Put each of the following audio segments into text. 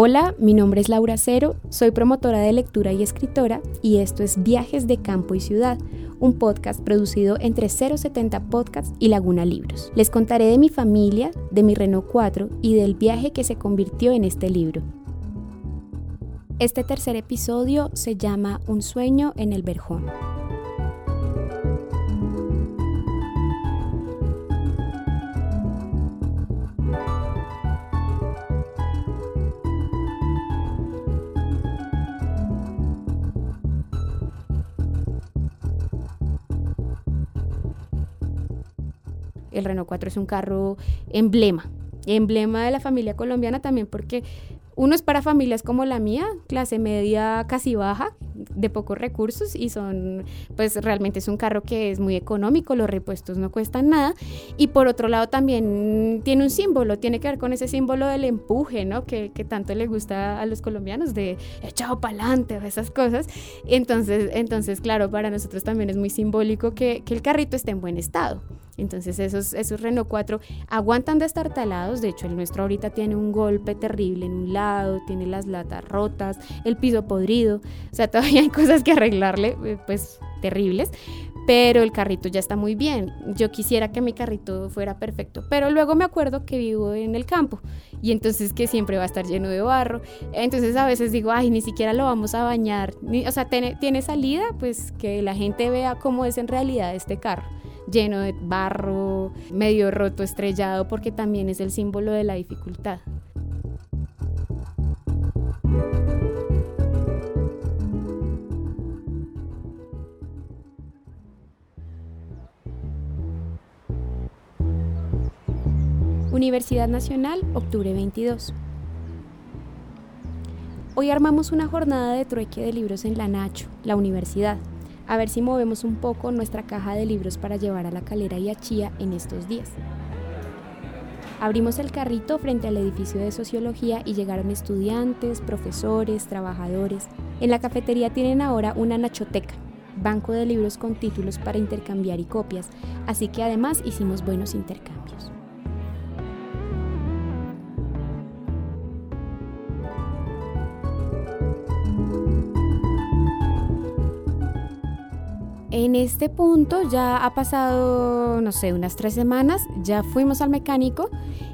Hola, mi nombre es Laura Cero, soy promotora de lectura y escritora y esto es Viajes de Campo y Ciudad, un podcast producido entre 070 Podcasts y Laguna Libros. Les contaré de mi familia, de mi Renault 4 y del viaje que se convirtió en este libro. Este tercer episodio se llama Un sueño en el Verjón. El Renault 4 es un carro emblema, emblema de la familia colombiana también porque uno es para familias como la mía, clase media casi baja, de pocos recursos y son, pues realmente es un carro que es muy económico, los repuestos no cuestan nada. Y por otro lado también tiene un símbolo, tiene que ver con ese símbolo del empuje, ¿no? Que, que tanto le gusta a los colombianos, de echado para adelante o esas cosas. Entonces, entonces, claro, para nosotros también es muy simbólico que, que el carrito esté en buen estado. Entonces esos, esos Renault 4 aguantan de estar talados, de hecho el nuestro ahorita tiene un golpe terrible en un lado, tiene las latas rotas, el piso podrido, o sea, todavía cosas que arreglarle, eh, pues terribles, pero el carrito ya está muy bien. Yo quisiera que mi carrito fuera perfecto, pero luego me acuerdo que vivo en el campo y entonces que siempre va a estar lleno de barro. Entonces a veces digo, ay, ni siquiera lo vamos a bañar. o sea, tiene, tiene salida, pues que la gente vea cómo es en realidad este carro lleno de barro, medio roto, estrellado, porque también es el símbolo de la dificultad. Universidad Nacional, octubre 22. Hoy armamos una jornada de trueque de libros en la Nacho, la universidad a ver si movemos un poco nuestra caja de libros para llevar a la calera y a Chía en estos días. Abrimos el carrito frente al edificio de sociología y llegaron estudiantes, profesores, trabajadores. En la cafetería tienen ahora una nachoteca, banco de libros con títulos para intercambiar y copias, así que además hicimos buenos intercambios. En este punto ya ha pasado, no sé, unas tres semanas, ya fuimos al mecánico,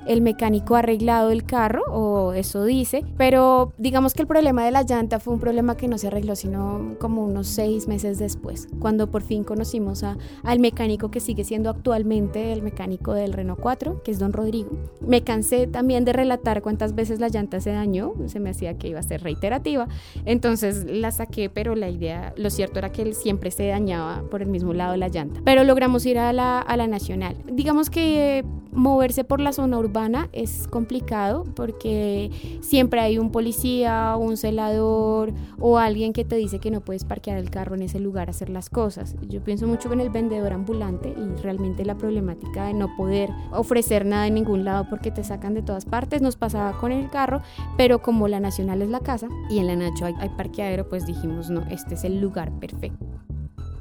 el mecánico ha arreglado el carro, o eso dice, pero digamos que el problema de la llanta fue un problema que no se arregló sino como unos seis meses después, cuando por fin conocimos a, al mecánico que sigue siendo actualmente el mecánico del Renault 4, que es don Rodrigo. Me cansé también de relatar cuántas veces la llanta se dañó, se me hacía que iba a ser reiterativa, entonces la saqué, pero la idea, lo cierto era que él siempre se dañaba por el mismo lado de la llanta. Pero logramos ir a la, a la nacional. Digamos que moverse por la zona urbana es complicado porque siempre hay un policía, un celador o alguien que te dice que no puedes parquear el carro en ese lugar, hacer las cosas. Yo pienso mucho en el vendedor ambulante y realmente la problemática de no poder ofrecer nada en ningún lado porque te sacan de todas partes nos pasaba con el carro, pero como la nacional es la casa y en la Nacho hay parqueadero, pues dijimos, no, este es el lugar perfecto.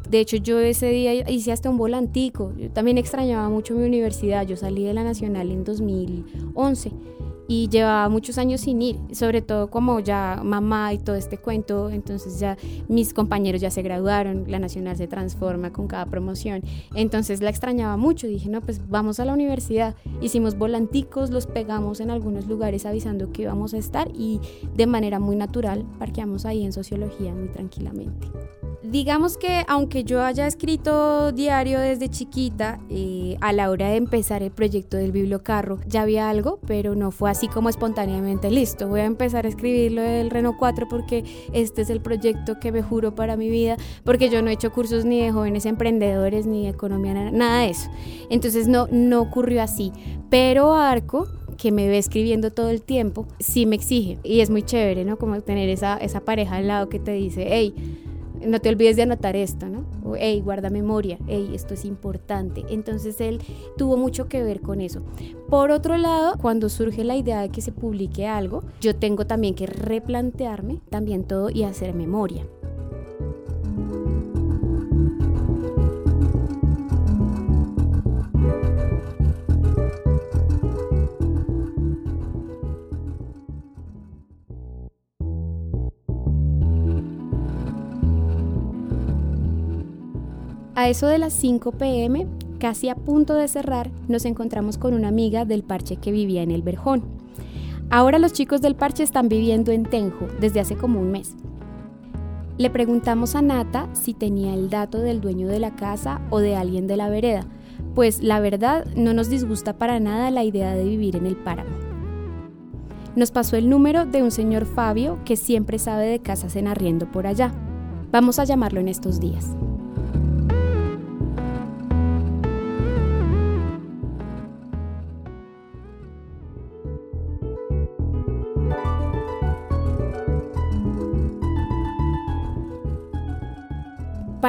De hecho, yo ese día hice hasta un volantico. Yo también extrañaba mucho mi universidad. Yo salí de la Nacional en 2011 y llevaba muchos años sin ir, sobre todo como ya mamá y todo este cuento, entonces ya mis compañeros ya se graduaron, la Nacional se transforma con cada promoción, entonces la extrañaba mucho, dije, no, pues vamos a la universidad, hicimos volanticos, los pegamos en algunos lugares avisando que íbamos a estar y de manera muy natural parqueamos ahí en sociología muy tranquilamente. digamos que aunque yo haya escrito diario desde chiquita, eh, a la hora de empezar el proyecto del bibliocarro ya había algo, pero no fue así como espontáneamente listo. Voy a empezar a escribir lo del Renault 4 porque este es el proyecto que me juro para mi vida, porque yo no he hecho cursos ni de jóvenes emprendedores ni de economía, nada de eso. Entonces no, no ocurrió así. Pero Arco que me ve escribiendo todo el tiempo, sí me exige. Y es muy chévere, ¿no? Como tener esa, esa pareja al lado que te dice, hey, no te olvides de anotar esto, ¿no? O, hey, guarda memoria, hey, esto es importante. Entonces él tuvo mucho que ver con eso. Por otro lado, cuando surge la idea de que se publique algo, yo tengo también que replantearme también todo y hacer memoria. A eso de las 5 pm, casi a punto de cerrar, nos encontramos con una amiga del parche que vivía en el Verjón. Ahora los chicos del parche están viviendo en Tenjo desde hace como un mes. Le preguntamos a Nata si tenía el dato del dueño de la casa o de alguien de la vereda, pues la verdad no nos disgusta para nada la idea de vivir en el páramo. Nos pasó el número de un señor Fabio que siempre sabe de casas en arriendo por allá. Vamos a llamarlo en estos días.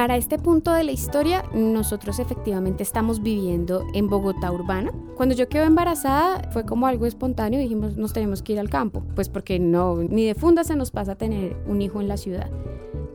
Para este punto de la historia, nosotros efectivamente estamos viviendo en Bogotá urbana. Cuando yo quedé embarazada fue como algo espontáneo, dijimos nos tenemos que ir al campo, pues porque no, ni de funda se nos pasa tener un hijo en la ciudad.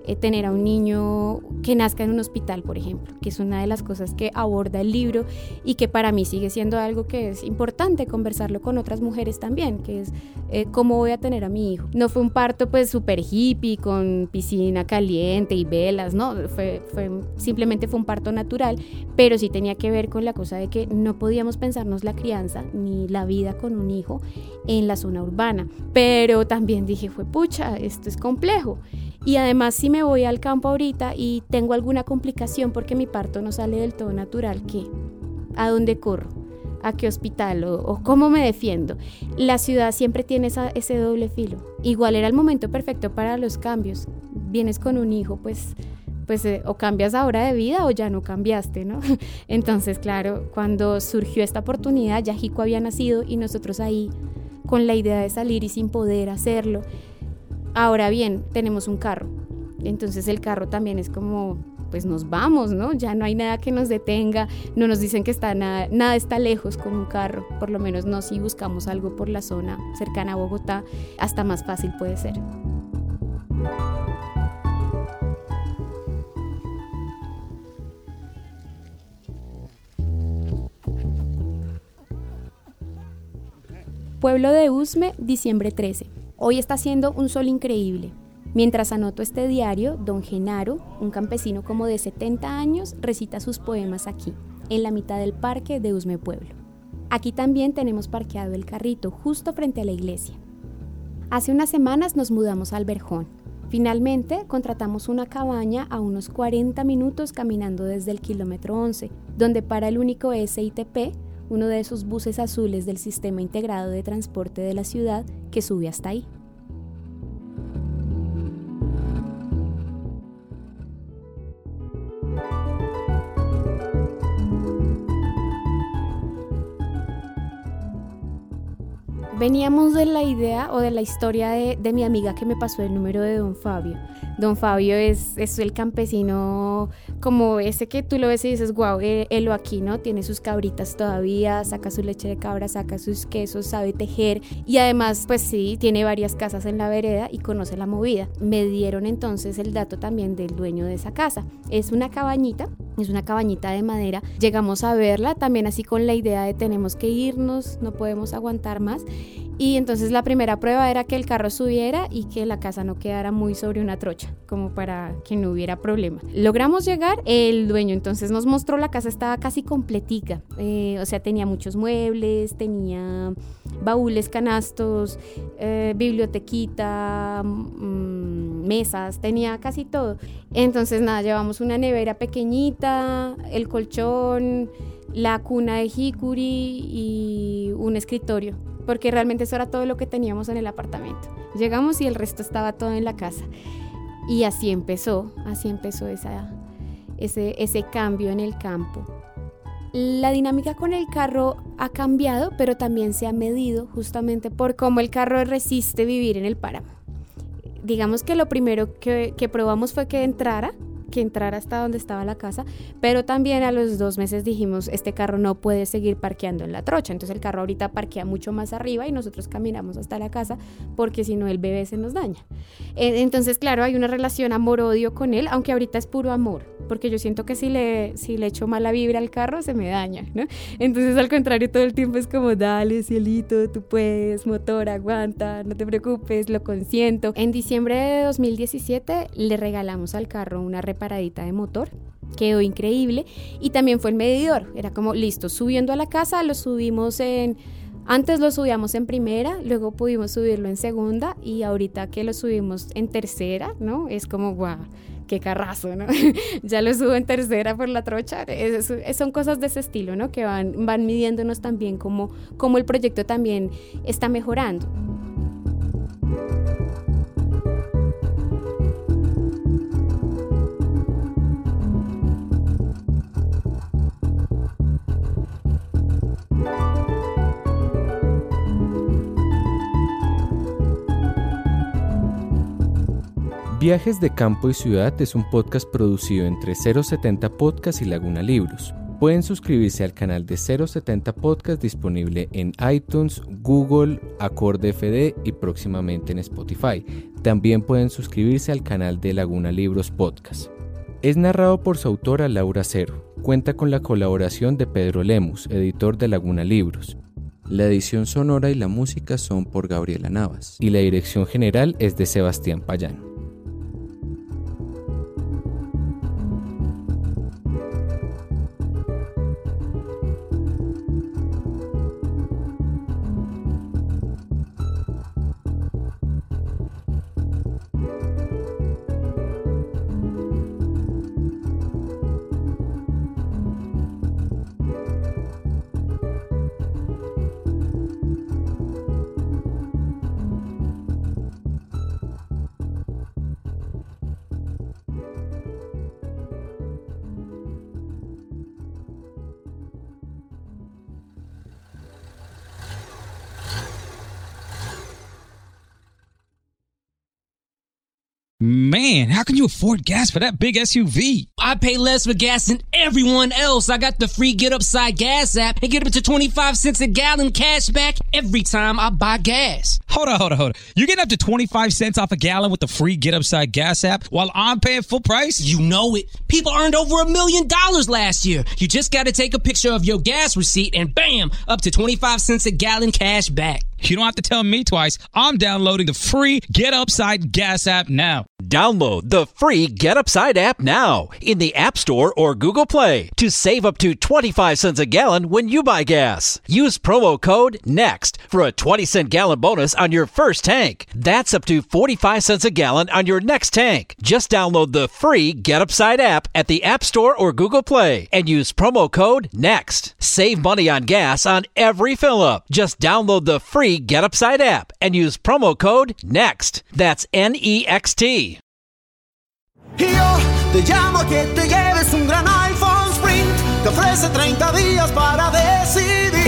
Eh, tener a un niño que nazca en un hospital, por ejemplo, que es una de las cosas que aborda el libro y que para mí sigue siendo algo que es importante conversarlo con otras mujeres también, que es eh, cómo voy a tener a mi hijo. No fue un parto pues súper hippie, con piscina caliente y velas, no, fue, fue, simplemente fue un parto natural, pero sí tenía que ver con la cosa de que no podíamos pensarnos la crianza ni la vida con un hijo en la zona urbana. Pero también dije, fue pucha, esto es complejo. Y además si me voy al campo ahorita y tengo alguna complicación porque mi parto no sale del todo natural, ¿qué? ¿A dónde corro? ¿A qué hospital? ¿O, cómo me defiendo? La ciudad siempre tiene ese doble filo. Igual era el momento perfecto para los cambios. Vienes con un hijo, pues pues eh, o cambias ahora de vida o ya no cambiaste, ¿no? Entonces, claro, cuando surgió esta oportunidad, ya Jico había nacido y nosotros ahí con la idea de salir y sin poder hacerlo. Ahora bien, tenemos un carro. Entonces el carro también es como, pues nos vamos, ¿no? Ya no hay nada que nos detenga, no nos dicen que está nada, nada está lejos con un carro, por lo menos no si buscamos algo por la zona cercana a Bogotá, hasta más fácil puede ser. Pueblo de Usme, diciembre 13. Hoy está haciendo un sol increíble. Mientras anoto este diario, don Genaro, un campesino como de 70 años, recita sus poemas aquí, en la mitad del parque de Usme Pueblo. Aquí también tenemos parqueado el carrito justo frente a la iglesia. Hace unas semanas nos mudamos al Verjón. Finalmente contratamos una cabaña a unos 40 minutos caminando desde el kilómetro 11, donde para el único SITP uno de esos buses azules del sistema integrado de transporte de la ciudad que sube hasta ahí. Veníamos de la idea o de la historia de, de mi amiga que me pasó el número de don Fabio. Don Fabio es, es el campesino como ese que tú lo ves y dices, wow, él, aquí, ¿no? Tiene sus cabritas todavía, saca su leche de cabra, saca sus quesos, sabe tejer y además, pues sí, tiene varias casas en la vereda y conoce la movida. Me dieron entonces el dato también del dueño de esa casa. Es una cabañita, es una cabañita de madera. Llegamos a verla también así con la idea de tenemos que irnos, no podemos aguantar más Y entonces la primera prueba era que el carro subiera y que la casa no quedara muy sobre una trocha, como para que no hubiera problema. Logramos llegar, el dueño entonces nos mostró la casa estaba casi completica, eh, o sea, tenía muchos muebles, tenía baúles, canastos, eh, bibliotequita, mm, mesas, tenía casi todo. Entonces nada, llevamos una nevera pequeñita, el colchón, la cuna de jicuri y un escritorio, porque realmente eso era todo lo que teníamos en el apartamento. Llegamos y el resto estaba todo en la casa. Y así empezó, así empezó esa, ese, ese cambio en el campo. La dinámica con el carro ha cambiado, pero también se ha medido justamente por cómo el carro resiste vivir en el páramo. Digamos que lo primero que, que probamos fue que entrara, que entrara hasta donde estaba la casa, pero también a los dos meses dijimos, este carro no puede seguir parqueando en la trocha, entonces el carro ahorita parquea mucho más arriba y nosotros caminamos hasta la casa porque si no el bebé se nos daña. Eh, entonces, claro, hay una relación amor-odio con él, aunque ahorita es puro amor, porque yo siento que si le, si le echo mala vibra al carro se me daña, ¿no? Entonces, al contrario, todo el tiempo es como, dale, cielito, tú puedes, motor, aguanta, no te preocupes, lo consiento. En diciembre de 2017 le regalamos al carro una paradita de motor. Quedó increíble. Y también fue el medidor. Era como, listo, subiendo a la casa, lo subimos en... Antes lo subíamos en primera, luego pudimos subirlo en segunda y ahorita que lo subimos en tercera, ¿no? Es como, guau, qué carrazo, ¿no? ya lo subo en tercera por la trocha. son cosas de ese estilo, ¿no? Que van, van midiéndonos también como, como el proyecto también está mejorando. Viajes de Campo y Ciudad es un podcast producido entre 070 Podcast y Laguna Libros. Pueden suscribirse al canal de 070 Podcast disponible en iTunes, Google, Acorde FD y próximamente en Spotify. También pueden suscribirse al canal de Laguna Libros Podcast. Es narrado por su autora Laura Cero. Cuenta con la colaboración de Pedro Lemus, editor de Laguna Libros. La edición sonora y la música son por Gabriela Navas. Y la dirección general es de Sebastián Payán. Man, how can you afford gas for that big SUV? I pay less for gas than everyone else. I got the free Get Upside Gas app and get up to 25 cents a gallon cash back every time I buy gas. Hold on, hold on, hold on. You're getting up to 25 cents off a gallon with the free Get Upside Gas app while I'm paying full price? You know it. People earned over a million dollars last year. You just got to take a picture of your gas receipt and bam, up to 25 cents a gallon cash back. You don't have to tell me twice. I'm downloading the free Get Upside Gas app now. Download the free Get Upside app now in the App Store or Google Play to save up to 25 cents a gallon when you buy gas. Use promo code NEXT for a 20 cent gallon bonus on your first tank. That's up to 45 cents a gallon on your next tank. Just download the free Get Upside app at the App Store or Google Play and use promo code NEXT. Save money on gas on every fill up. Just download the free Get Upside app and use promo code NEXT. That's N E X T. Te llamo que te lleves un gran iPhone Sprint. Ofrece 30 días para.